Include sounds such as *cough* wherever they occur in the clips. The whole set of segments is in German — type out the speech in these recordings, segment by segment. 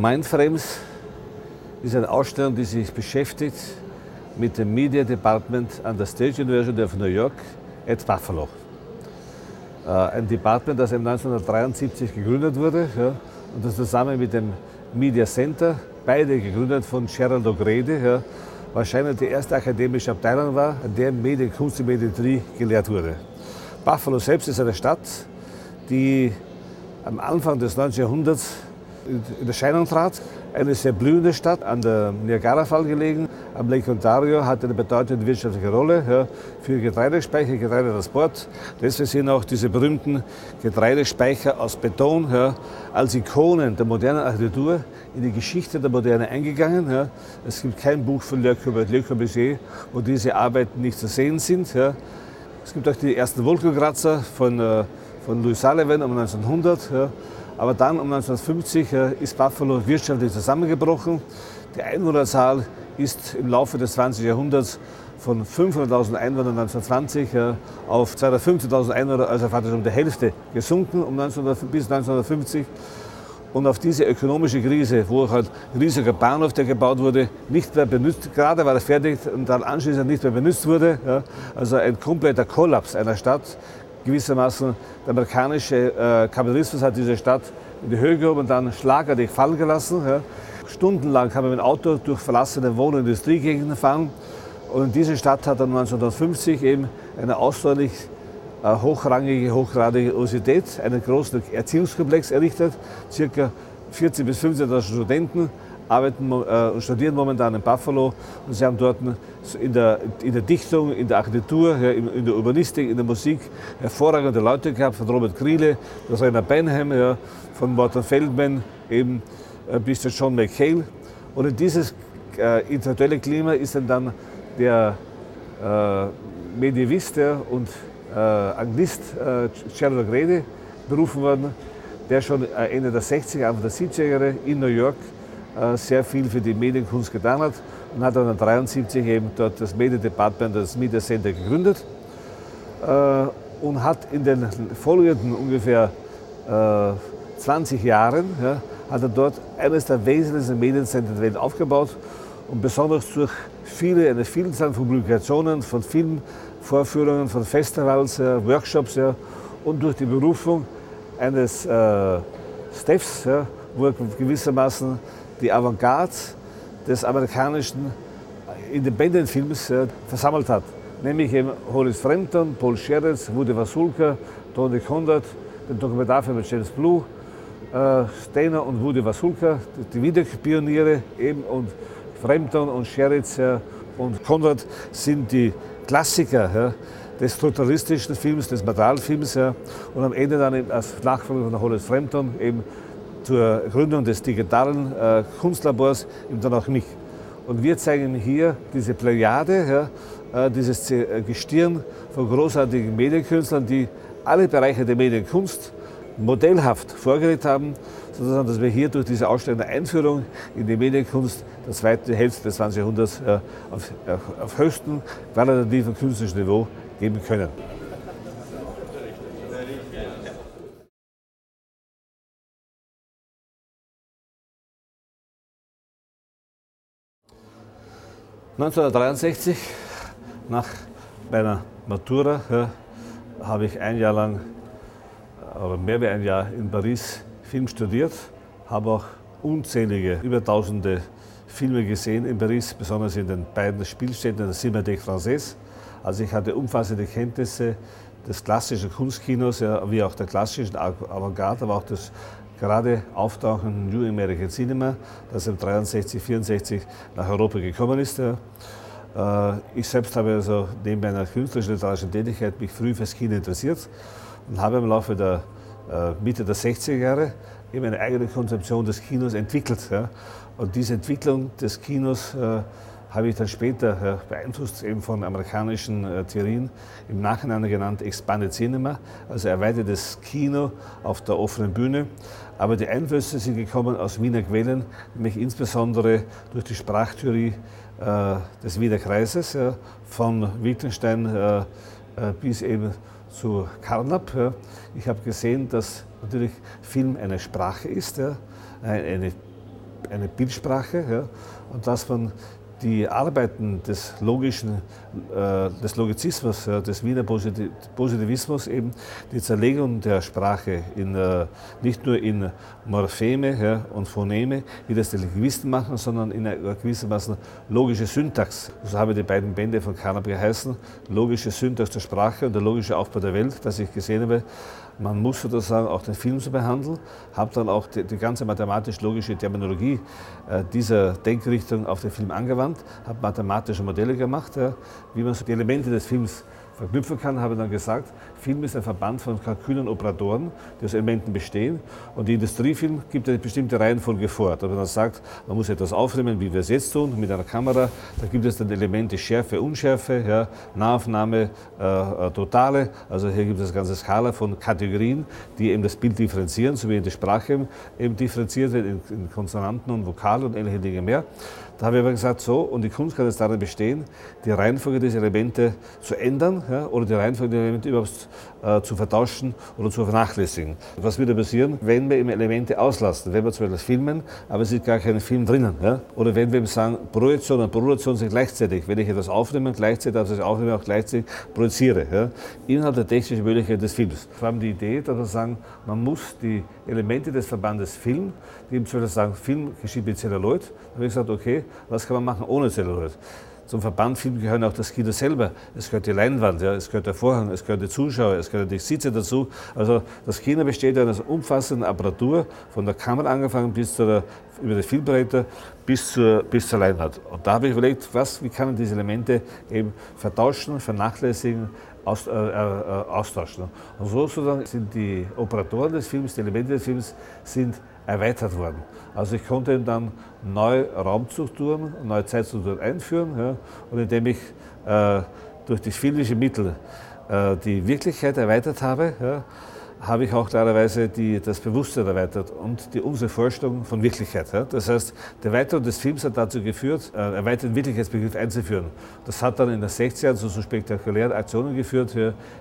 Mindframes ist eine Ausstellung, die sich beschäftigt mit dem Media Department an der State University of New York at Buffalo. Äh, ein Department, das 1973 gegründet wurde ja, und das zusammen mit dem Media Center, beide gegründet von Gerald O'Grady, ja, wahrscheinlich die erste akademische Abteilung war, an der Medienkunst und Mediatrie gelehrt wurde. Buffalo selbst ist eine Stadt, die am Anfang des 19. Jahrhunderts in Erscheinung trat. Eine sehr blühende Stadt, an der Niagara-Fall gelegen, am Lake Ontario, hatte eine bedeutende wirtschaftliche Rolle ja, für Getreidespeicher, Getreidetransport. Deswegen sind auch diese berühmten Getreidespeicher aus Beton ja, als Ikonen der modernen Architektur in die Geschichte der Moderne eingegangen. Ja. Es gibt kein Buch von Le Corbusier, wo diese Arbeiten nicht zu sehen sind. Ja. Es gibt auch die ersten Wolkenkratzer von, äh, von Louis Sullivan um 1900. Ja. Aber dann um 1950 äh, ist Buffalo wirtschaftlich zusammengebrochen. Die Einwohnerzahl ist im Laufe des 20. Jahrhunderts von 500.000 Einwohnern 1920 äh, auf 250.000 Einwohner, also faktisch um die Hälfte gesunken um 19, bis 1950. Und auf diese ökonomische Krise, wo halt ein riesiger Bahnhof, der gebaut wurde, nicht mehr benutzt, gerade war er fertig und dann anschließend nicht mehr benutzt wurde. Ja, also ein kompletter Kollaps einer Stadt, gewissermaßen der amerikanische äh, Kapitalismus hat diese Stadt in die Höhe gehoben und dann schlagartig fallen gelassen. Stundenlang kann man mit dem Auto durch verlassene Wohn- und Industriegegenden fahren. Und diese Stadt hat dann 1950 eben eine außerordentlich äh, hochrangige, hochgradige Universität, einen großen Erziehungskomplex errichtet. Circa 14.000 bis 15.000 Studenten arbeiten äh, und studieren momentan in Buffalo. Und sie haben dort in der, in der Dichtung, in der Architektur, in, der Urbanistik, in der Musik hervorragende Leute gehabt, von Robert Kriele, das Rainer Benham, ja, von Morton Feldman eben äh, bis zu John McHale. Und in dieses äh, intellektuelle Klima ist dann, der äh, Medievist und äh, Anglist äh, Rede berufen worden, der schon Ende der 60er, Anfang der 70er Jahre in New York sehr viel für die Medienkunst getan hat und hat dann 1973 eben dort das Media Department, das Media Center gegründet äh, und hat in den folgenden ungefähr 20 Jahren ja, hat er dort eines der wesentlichsten Mediencenter der Welt aufgebaut und besonders durch viele, eine Vielzahl von Publikationen, von Filmvorführungen, von Festivals, Workshops ja, und durch die Berufung eines äh, Staffs, ja, wo er gewissermaßen die Avantgarde des amerikanischen Independent-Films äh, versammelt hat. Nämlich eben Hollis Frampton, Paul Scherez, Woody Vasulka, Tony Conrad, den Dokumentarfilm mit James Blue, äh, Steiner und Woody Vasulka, die Videopioniere eben und Frampton und Scherez äh, und Conrad sind die Klassiker ja, des totalistischen Films, des Materialfilms ja, und am Ende dann als Nachfolger von Hollis Frampton eben zur Gründung des digitalen äh, Kunstlabors auch mich. Und wir zeigen hier diese Plejade, ja, äh, dieses äh, Gestirn von großartigen Medienkünstlern, die alle Bereiche der Medienkunst modellhaft vorgelegt haben, sodass dass wir hier durch diese Ausstellung Einführung in die Medienkunst der zweiten Hälfte des 20. Jahrhunderts äh, auf, auf höchstem qualitativen künstlerischen Niveau geben können. 1963, nach meiner Matura, ja, habe ich ein Jahr lang, oder mehr wie ein Jahr in Paris Film studiert, habe auch unzählige, über tausende Filme gesehen in Paris, besonders in den beiden Spielstätten der Cinémathèque Française. Also ich hatte umfassende Kenntnisse des klassischen Kunstkinos, ja, wie auch der klassischen Avantgarde, aber auch des gerade auftauchenden New American Cinema, das im 63, 64 nach Europa gekommen ist. Äh, ich selbst habe also neben meiner künstlerischen literarischen Tätigkeit mich früh fürs Kino interessiert und habe im Laufe der äh, Mitte der 60er Jahre eben eine eigene Konzeption des Kinos entwickelt. Und diese Entwicklung des Kinos äh, habe ich dann später beeinflusst eben von amerikanischen Theorien, im Nachhinein genannt Expanded Cinema, also erweitertes Kino auf der offenen Bühne. Aber die Einflüsse sind gekommen aus Wiener Quellen, nämlich insbesondere durch die Sprachtheorie äh, des Wiener Kreises, ja, von Wittgenstein äh, äh, bis eben zu Carnap. Ja. Ich habe gesehen, dass natürlich Film eine Sprache ist, ja, eine eine Bildsprache und dass man die Arbeiten des logischen, äh, des Logizismus, des Wiener Positivismus eben die Zerlegung der Sprache in, äh, nicht nur in Morpheme und Phoneme, wie das die Linguisten machen, sondern in einer gewissermaßen logische Syntax. So haben die beiden Bände von Carnap geheißen, logische Syntax der Sprache und der logische Aufbau der Welt, das ich gesehen habe. Man muss sozusagen auch den Film so behandeln, habe dann auch die, die ganze mathematisch-logische Terminologie äh, dieser Denkrichtung auf den Film angewandt, habe mathematische Modelle gemacht, ja, wie man so die Elemente des Films verknüpfen kann, habe dann gesagt, Film ist ein Verband von und Operatoren, die aus Elementen bestehen. Und die Industriefilm gibt eine bestimmte Reihenfolge vor. Da man dann sagt, man muss etwas aufnehmen, wie wir es jetzt tun, mit einer Kamera. Da gibt es dann Elemente Schärfe, Unschärfe, ja, Nahaufnahme, äh, äh, Totale. Also hier gibt es eine ganze Skala von Kategorien, die eben das Bild differenzieren, so wie in der Sprache eben differenziert wird in, in Konsonanten und Vokale und ähnliche Dinge mehr. Da habe ich aber gesagt, so, und die Kunst kann jetzt darin bestehen, die Reihenfolge dieser Elemente zu ändern ja, oder die Reihenfolge der Elemente überhaupt äh, zu vertauschen oder zu vernachlässigen. Was würde passieren, wenn wir eben Elemente auslassen? Wenn wir zum Beispiel filmen, aber es ist gar kein Film drinnen. Ja? Oder wenn wir eben sagen, Projektion und Produktion sind gleichzeitig. Wenn ich etwas aufnehme, gleichzeitig, also ich aufnehme, auch gleichzeitig projiziere. Ja? Innerhalb der technischen Möglichkeit des Films. Wir haben die Idee, dass wir sagen, man muss die Elemente des Verbandes Film, die eben zum Beispiel sagen, Film geschieht mit Celluloid, da habe ich gesagt, okay, was kann man machen ohne Celluloid? Zum Verbandfilm gehören auch das Kino selber. Es gehört die Leinwand, ja, es gehört der Vorhang, es gehört die Zuschauer, es gehören die Sitze dazu. Also das Kino besteht aus umfassenden Apparatur, von der Kamera angefangen bis zu der, über die Filmbretter bis zur, bis zur Leinwand. Und da habe ich überlegt, was, wie kann man diese Elemente eben vertauschen, vernachlässigen, aus, äh, äh, austauschen. Und so sozusagen sind die Operatoren des Films, die Elemente des Films, sind erweitert worden. Also ich konnte dann neue Raumstrukturen, neue Zeitstrukturen einführen ja, und indem ich äh, durch das filmische Mittel äh, die Wirklichkeit erweitert habe, ja, habe ich auch klarerweise die, das Bewusstsein erweitert und die, unsere Vorstellung von Wirklichkeit. Ja. Das heißt, die Erweiterung des Films hat dazu geführt, einen erweiterten Wirklichkeitsbegriff einzuführen. Das hat dann in den 60er Jahren zu so spektakulären Aktionen geführt,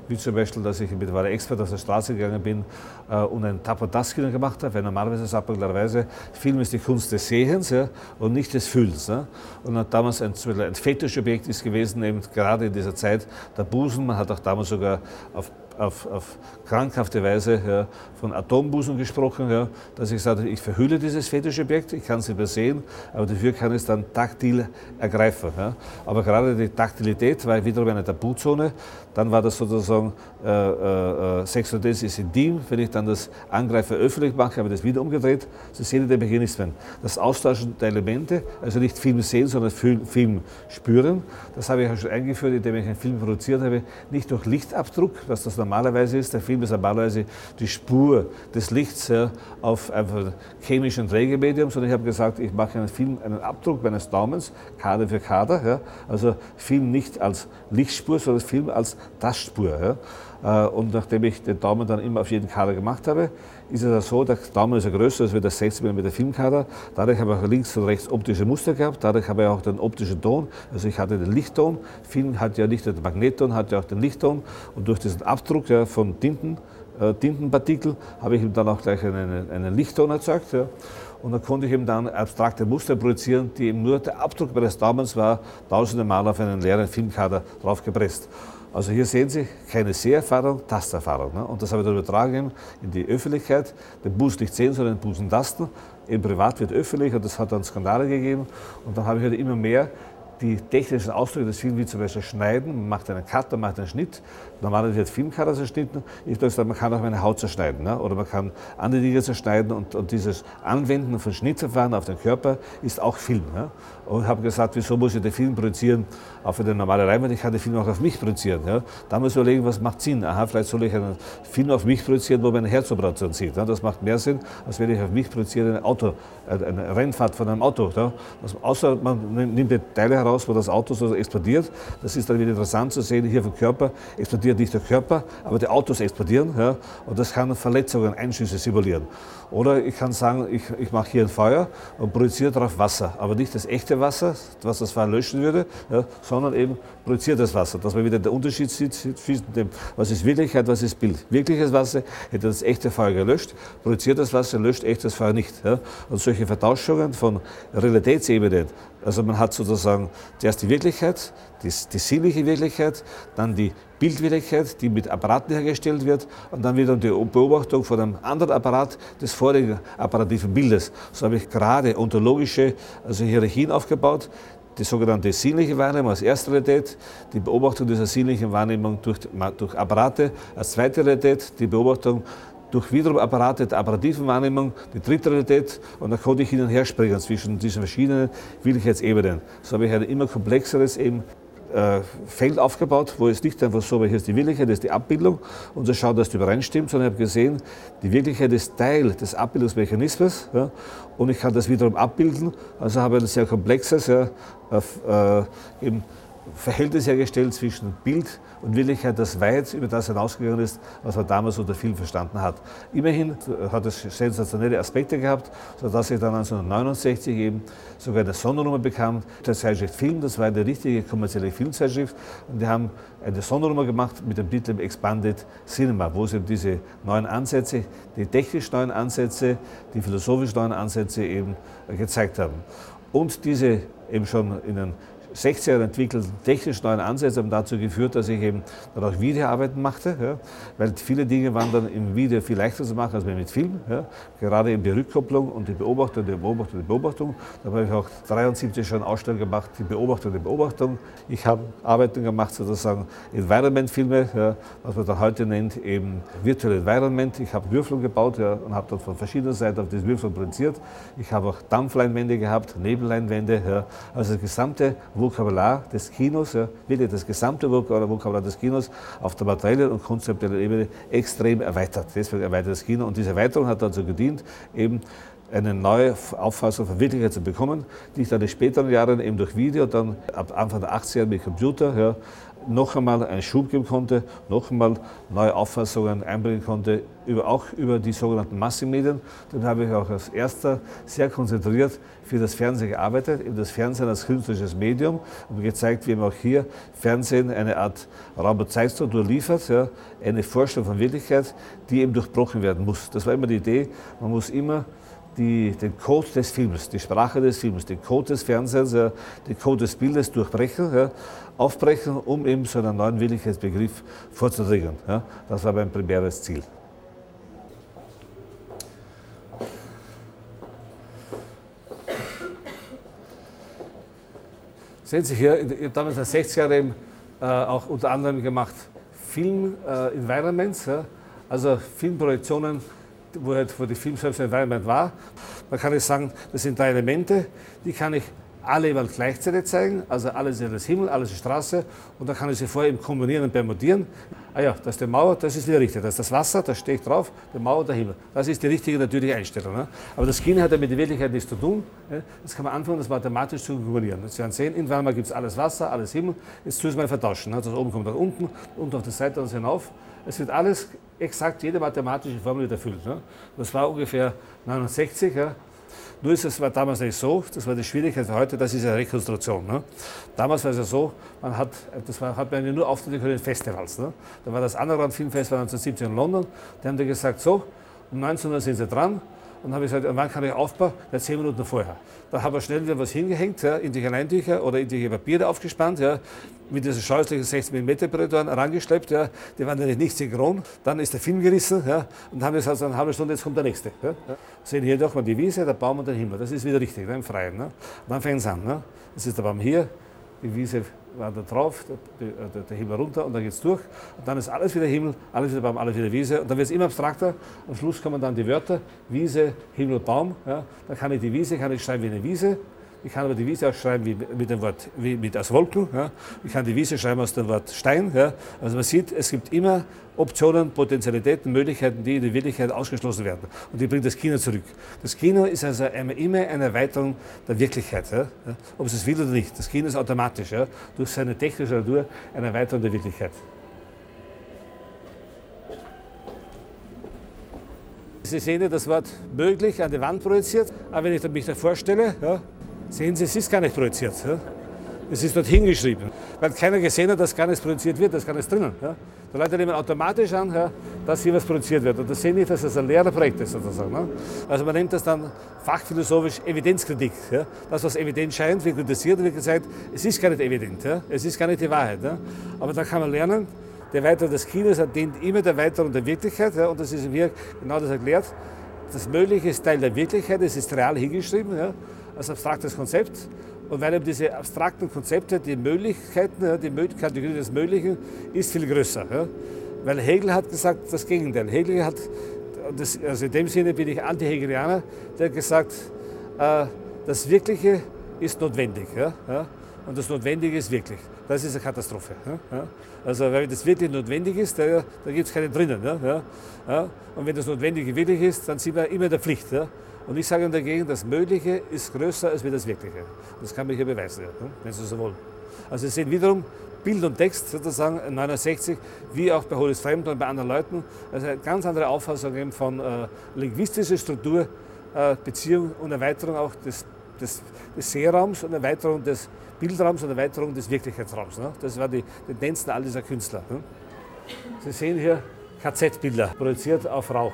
wie zum Beispiel, dass ich mit Wale Expert auf der Straße gegangen bin äh, und ein Tapotaskino gemacht habe, weil normalerweise sagt man klarerweise, Film ist die Kunst des Sehens ja, und nicht des Fühlens. Ja. Und hat damals ein, ein Fetischobjekt ist gewesen, eben gerade in dieser Zeit der Busen. Man hat auch damals sogar auf auf, auf krankhafte Weise ja, von Atombusen gesprochen, ja, dass ich sagte, ich verhülle dieses Fetischobjekt, ich kann es übersehen, aber dafür kann es dann taktil ergreifen. Ja. Aber gerade die Taktilität war wiederum eine Tabuzone. Dann war das sozusagen, äh, äh, äh Sexualität ist intim. Wenn ich dann das Angreifer öffentlich mache, habe ich das wieder umgedreht. Sie sehen die Mechanismen. Das Austauschen der Elemente, also nicht Film sehen, sondern Film spüren, das habe ich auch schon eingeführt, indem ich einen Film produziert habe, nicht durch Lichtabdruck, was das normalerweise ist. Der Film ist normalerweise die Spur des Lichts ja, auf einfach chemischen Trägermedium, sondern ich habe gesagt, ich mache einen Film, einen Abdruck meines Daumens, Kader für Kader. Ja, also Film nicht als Lichtspur, sondern Film als Tastspur. Ja. Äh, und nachdem ich den Daumen dann immer auf jeden Kader gemacht habe, ist es so, der Daumen ist ja größer als der 60 mm Filmkader. Dadurch habe ich auch links und rechts optische Muster gehabt. Dadurch habe ich auch den optischen Ton. Also ich hatte den Lichtton. Film hat ja nicht den Magnetton, hat ja auch den Lichtton. Und durch diesen Abdruck ja, von Tinten, äh, Tintenpartikel habe ich ihm dann auch gleich einen, einen Lichtton erzeugt. Ja. Und dann konnte ich eben dann abstrakte Muster projizieren, die eben nur der Abdruck meines Daumens war, tausende Mal auf einen leeren Filmkader draufgepresst. Also hier sehen Sie keine Seherfahrung, Tasterfahrung. Ne? Und das habe ich dann übertragen in die Öffentlichkeit. Den Busen nicht sehen, sondern den Busen tasten. Im Privat wird öffentlich und das hat dann Skandale gegeben. Und dann habe ich halt immer mehr die technischen Ausdrücke des Films, wie zum Beispiel Schneiden, man macht einen Cut, man macht einen Schnitt. Normalerweise wird Filmcutter zerschnitten. Ich sage, man kann auch meine Haut zerschneiden. Ne? Oder man kann andere Dinge zerschneiden. Und, und dieses Anwenden von Schnittverfahren auf den Körper ist auch Film. Ne? Und habe gesagt, wieso muss ich den Film produzieren auf eine normale Leinwand? Ich kann den Film auch auf mich produzieren. Ja? Da muss ich überlegen, was macht Sinn. Aha, vielleicht soll ich einen Film auf mich produzieren, wo meine Herzoperation sieht. Ne? Das macht mehr Sinn, als wenn ich auf mich produziere, ein Auto, eine Rennfahrt von einem Auto. Ne? außer man nimmt die Teile heraus, wo das Auto so explodiert. Das ist dann wieder interessant zu sehen, hier vom Körper explodiert nicht der Körper, aber die Autos explodieren. Ja, und das kann Verletzungen, Einschüsse simulieren. Oder ich kann sagen, ich, ich mache hier ein Feuer und projiziere darauf Wasser, aber nicht das echte Wasser, was das Feuer löschen würde, ja, sondern eben projiziert das Wasser, dass man wieder den Unterschied sieht zwischen dem, was ist Wirklichkeit, was ist Bild. Wirkliches Wasser hätte das echte Feuer gelöscht, projiziert das Wasser löscht echtes Feuer nicht. Ja. Und solche Vertauschungen von Realitätsebenen, also man hat sozusagen zuerst die Wirklichkeit, die, die sinnliche Wirklichkeit, dann die Bildwirklichkeit, die mit Apparaten hergestellt wird und dann wieder die Beobachtung von einem anderen Apparat des vorigen apparativen Bildes. So habe ich gerade ontologische also Hierarchien aufgebaut. Die sogenannte sinnliche Wahrnehmung als erste Realität, die Beobachtung dieser sinnlichen Wahrnehmung durch, durch Apparate als zweite Realität, die Beobachtung durch wiederum Apparate der apparativen Wahrnehmung, die dritte Realität und dann konnte ich hin und her springen zwischen diesen verschiedenen Wirklichkeitsebenen. So habe ich ein immer komplexeres eben äh, Feld aufgebaut, wo es nicht einfach so, weil hier ist die Wirklichkeit, das ist die Abbildung und so schaut, dass die übereinstimmt, sondern ich habe gesehen, die Wirklichkeit ist Teil des Abbildungsmechanismus ja, und ich kann das wiederum abbilden. Also habe ich ein sehr komplexes ja, äh, eben Verhältnis hergestellt zwischen Bild und Wirklichkeit, das weit über das hinausgegangen ist, was man damals unter Film verstanden hat. Immerhin hat es sensationelle Aspekte gehabt, sodass ich dann 1969 eben sogar eine Sondernummer bekam, der Zeitschrift Film, das war eine richtige kommerzielle Filmzeitschrift und die haben eine Sondernummer gemacht mit dem Titel Expanded Cinema, wo sie eben diese neuen Ansätze, die technisch neuen Ansätze, die philosophisch neuen Ansätze eben gezeigt haben. Und diese eben schon in den 60er entwickelten technisch neuen Ansätze haben dazu geführt, dass ich eben dann auch Videoarbeiten machte, ja, weil viele Dinge waren dann im Video viel leichter zu machen als mit Film. Ja, gerade eben die Rückkopplung und die Beobachtung, die Beobachtung, die Beobachtung. Da habe ich auch 73 schon Ausstellungen gemacht, die Beobachtung, die Beobachtung. Ich habe Arbeiten gemacht, sozusagen Environment-Filme, ja, was man da heute nennt, eben Virtual Environment. Ich habe Würfel gebaut ja, und habe dann von verschiedenen Seiten auf diese Würfel projiziert. Ich habe auch Dampfleinwände gehabt, Nebelleinwände. Ja, also das gesamte Vokabular des Kinos, ja, wirklich das gesamte Vokabular des Kinos auf der materiellen und konzeptuellen Ebene extrem erweitert. Deswegen erweitert das Kino und diese Erweiterung hat dazu gedient, eben eine neue Auffassung von Wirklichkeit zu bekommen, die ich dann in späteren Jahren eben durch Video, dann ab Anfang der 80er mit Computer, ja, noch einmal einen Schub geben konnte, noch einmal neue Auffassungen einbringen konnte, über, auch über die sogenannten Massenmedien. Dann habe ich auch als erster sehr konzentriert für das Fernsehen gearbeitet, eben das Fernsehen als künstlerisches Medium und gezeigt, wie eben auch hier Fernsehen eine Art Raum- und Zeitstruktur liefert, ja, eine Vorstellung von Wirklichkeit, die eben durchbrochen werden muss. Das war immer die Idee, man muss immer die, den Code des Films, die Sprache des Films, den Code des Fernsehens, ja, den Code des Bildes durchbrechen, ja, aufbrechen, um eben so einen neuen Wirklichkeitsbegriff vorzudringen. Ja. Das war mein primäres Ziel. Sehen Sie hier, ich habe damals in den 60er Jahren äh, auch unter anderem gemacht Film-Environments, äh, also Filmprojektionen wo, halt, wo die Film selbst Environment war. Da kann ich sagen, das sind drei Elemente, die kann ich alle jeweils gleichzeitig zeigen, also alles ist das Himmel, alles ist Straße und da kann ich sie vorher eben kombinieren und permutieren. Ah ja, das ist die Mauer, das ist wieder richtig, das ist das Wasser, da stehe ich drauf, die Mauer, der Himmel. Das ist die richtige, natürliche Einstellung. Ne? Aber das Kino hat ja mit der Wirklichkeit nichts zu tun. Ne? Das kann man anfangen, das mathematisch zu kombinieren. Sie werden sehen, in Weimar gibt es alles Wasser, alles Himmel, jetzt tun Sie mal vertauschen. Ne? Das oben kommt nach unten, unten auf der Seite und hinauf. Es wird alles exakt jede mathematische Formel erfüllt. Ne? Das war ungefähr 69. Ja? Nur ist es war damals nicht so, das war die Schwierigkeit für heute, das ist eine Rekonstruktion. Ne? Damals war es ja so, man hat, das war, hat man ja nur auftreten können in Festivals. Ne? Da war das Underground Filmfestival 1970 in London, die haben dann gesagt, so, um 19 Uhr sind sie dran, und habe ich gesagt, wann kann ich aufbauen? Ja, zehn Minuten vorher. Da haben wir schnell wieder was hingehängt, ja, in die Leintücher oder in die Papiere aufgespannt, ja, mit diesen scheußlichen 16 mm Projektoren herangeschleppt. Ja. Die waren natürlich nicht synchron. Dann ist der Film gerissen ja, und haben gesagt, eine halbe Stunde, jetzt kommt der nächste. Ja. Sehen hier doch mal die Wiese, der Baum und der Himmel. Das ist wieder richtig, ne, im Freien. Ne. Und dann fängt es an. Ne. Das ist der Baum hier, die Wiese war da drauf, der, der, Himmel runter und dann geht es durch. Und dann ist alles wieder Himmel, alles wieder Baum, alles wieder Wiese. Und dann wird es immer abstrakter. Am Schluss kommen dann die Wörter Wiese, Himmel, Baum. Ja. Da kann ich die Wiese, kann ich schreiben wie eine Wiese. Ich kann aber die Wiese auch schreiben wie mit dem Wort, wie mit aus Wolken. Ja. Ich kann die Wiese schreiben aus dem Wort Stein. Ja. Also man sieht, es gibt immer Optionen, Potentialitäten, Möglichkeiten, die in der Wirklichkeit ausgeschlossen werden. Und die bringt das Kino zurück. Das Kino ist also immer eine Erweiterung der Wirklichkeit. Ja. Ob es es will oder nicht. Das Kino ist automatisch, ja, durch seine technische Natur eine Erweiterung der Wirklichkeit. Sie sehen ja das Wort möglich an die Wand projiziert, aber wenn ich mich da vorstelle, ja, sehen Sie, es ist gar nicht projiziert. Ja. Es ist dort hingeschrieben, weil keiner gesehen hat, dass gar nichts produziert wird, dass gar nichts drinnen. Ja. Die Leute nehmen automatisch an, ja, dass hier was produziert wird. Und das sehen nicht, dass es ein leerer Projekt ist sozusagen. Ne? Also man nennt das dann fachphilosophisch Evidenzkritik. Ja. Das, was evident scheint, wird kritisiert und wird gesagt, es ist gar nicht evident, ja. es ist gar nicht die Wahrheit. Ja. Aber da kann man lernen, die Erweiterung des Kinos dient immer der Erweiterung der Wirklichkeit. Ja, und das ist mir genau das erklärt. Das Mögliche ist Teil der Wirklichkeit, es ist real hingeschrieben, ja, als abstraktes Konzept. Und weil eben diese abstrakten Konzepte, die Möglichkeiten, die Kategorie des Möglichen, ist viel größer. Weil Hegel hat gesagt, das Gegenteil. Hegel hat, also in dem Sinne bin ich Anti-Hegelianer, der hat gesagt, äh, das Wirkliche ist notwendig. Und das Notwendige ist wirklich. Das ist eine Katastrophe. Also wenn das wirklich notwendig ist, da, da gibt es keine drinnen. Und wenn das Notwendige wirklich ist, dann sind wir immer in der Pflicht. Und ich sage dagegen, das Mögliche ist größer als das Wirkliche. Das kann man hier beweisen, ja? wenn Sie so wollen. Also Sie sehen wiederum Bild und Text sozusagen 69, wie auch bei Holis Fremd und bei anderen Leuten. Also eine ganz andere Auffassung von äh, linguistischer Struktur, äh, Beziehung und Erweiterung auch des, des, des Sehraums und Erweiterung des Bildraums und Erweiterung des Wirklichkeitsraums. Ne? Das waren die Tendenzen all dieser Künstler. Ne? Sie sehen hier KZ-Bilder, projiziert auf Rauch.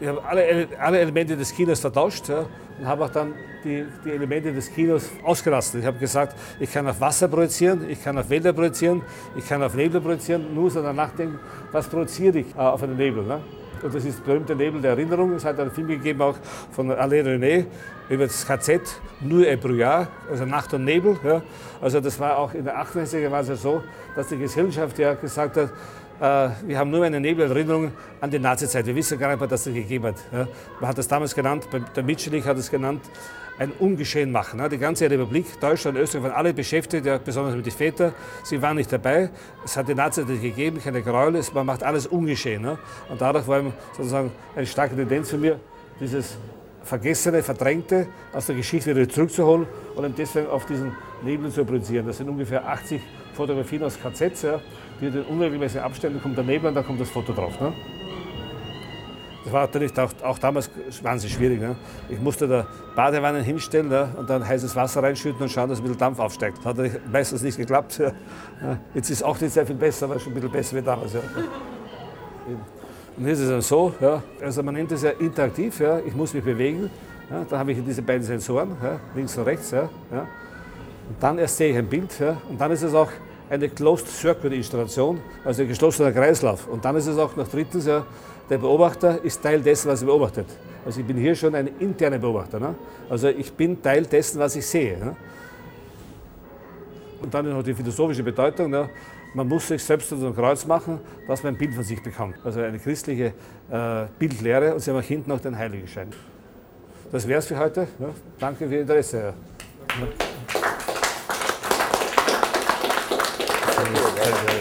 Ich habe alle, alle Elemente des Kinos vertauscht ja, und habe auch dann die, die, Elemente des Kinos ausgelassen. Ich habe gesagt, ich kann auf Wasser projizieren, ich kann auf Wälder projizieren, ich kann auf Nebel projizieren, nur so danach denken, was projiziere ich äh, auf einen Nebel. Ne? Und das ist der berühmte Nebel der Erinnerung. Es hat einen Film gegeben auch von Alain René über das KZ, nur et brouillard, also Nacht und Nebel. Ja. Also das war auch in der 68er Jahre ja so, dass die Gesellschaft ja gesagt hat, wir haben nur eine Nebelerinnerung an die Nazizeit. Wir wissen gar nicht mehr, dass es gegeben hat. Ja. Man hat das damals genannt, der Mitschlich hat es genannt, ein Ungeschehen machen. Die ganze Republik, Deutschland, Österreich waren alle beschäftigt, besonders mit den Vätern. Sie waren nicht dabei. Es hat die Nazis nicht gegeben, keine Gräuel. Man macht alles ungeschehen. Und dadurch war sozusagen eine starke Tendenz von mir, dieses Vergessene, Verdrängte aus der Geschichte wieder zurückzuholen und deswegen auf diesen Nebel zu produzieren. Das sind ungefähr 80 Fotografien aus KZs, ja, die in unregelmäßigen Abständen kommt der Nebel und da kommt das Foto drauf. Ne? Das war natürlich auch, auch damals wahnsinnig schwierig. Ne? Ich musste da Badewannen hinstellen ne? und dann heißes Wasser reinschütten und schauen, dass ein bisschen Dampf aufsteigt. Hat meistens nicht geklappt. *laughs* Ja. Jetzt ist auch nicht sehr viel besser, aber schon ein bisschen besser wie damals. Ja. Und hier ist es dann so, ja, also man nennt es ja interaktiv, ja, ich muss mich bewegen. Ja, da habe ich diese beiden Sensoren, links und rechts. Und dann erst sehe ich ein Bild. Und dann ist es auch eine Closed Circuit Installation, also ein geschlossener Kreislauf. Und dann ist es auch noch drittens ja, der Beobachter ist Teil dessen, was er beobachtet. Also ich bin hier schon ein interner Beobachter. Ne? Also ich bin Teil dessen, was ich sehe. Ne? Und dann noch die philosophische Bedeutung. Ne? Man muss sich selbst so ein Kreuz machen, dass man ein Bild von sich bekommt. Also eine christliche äh, Bildlehre und sie haben auch hinten noch den Heiligenschein. Das wäre es für heute. Ja? Danke für Ihr Interesse. Ja. Thank you.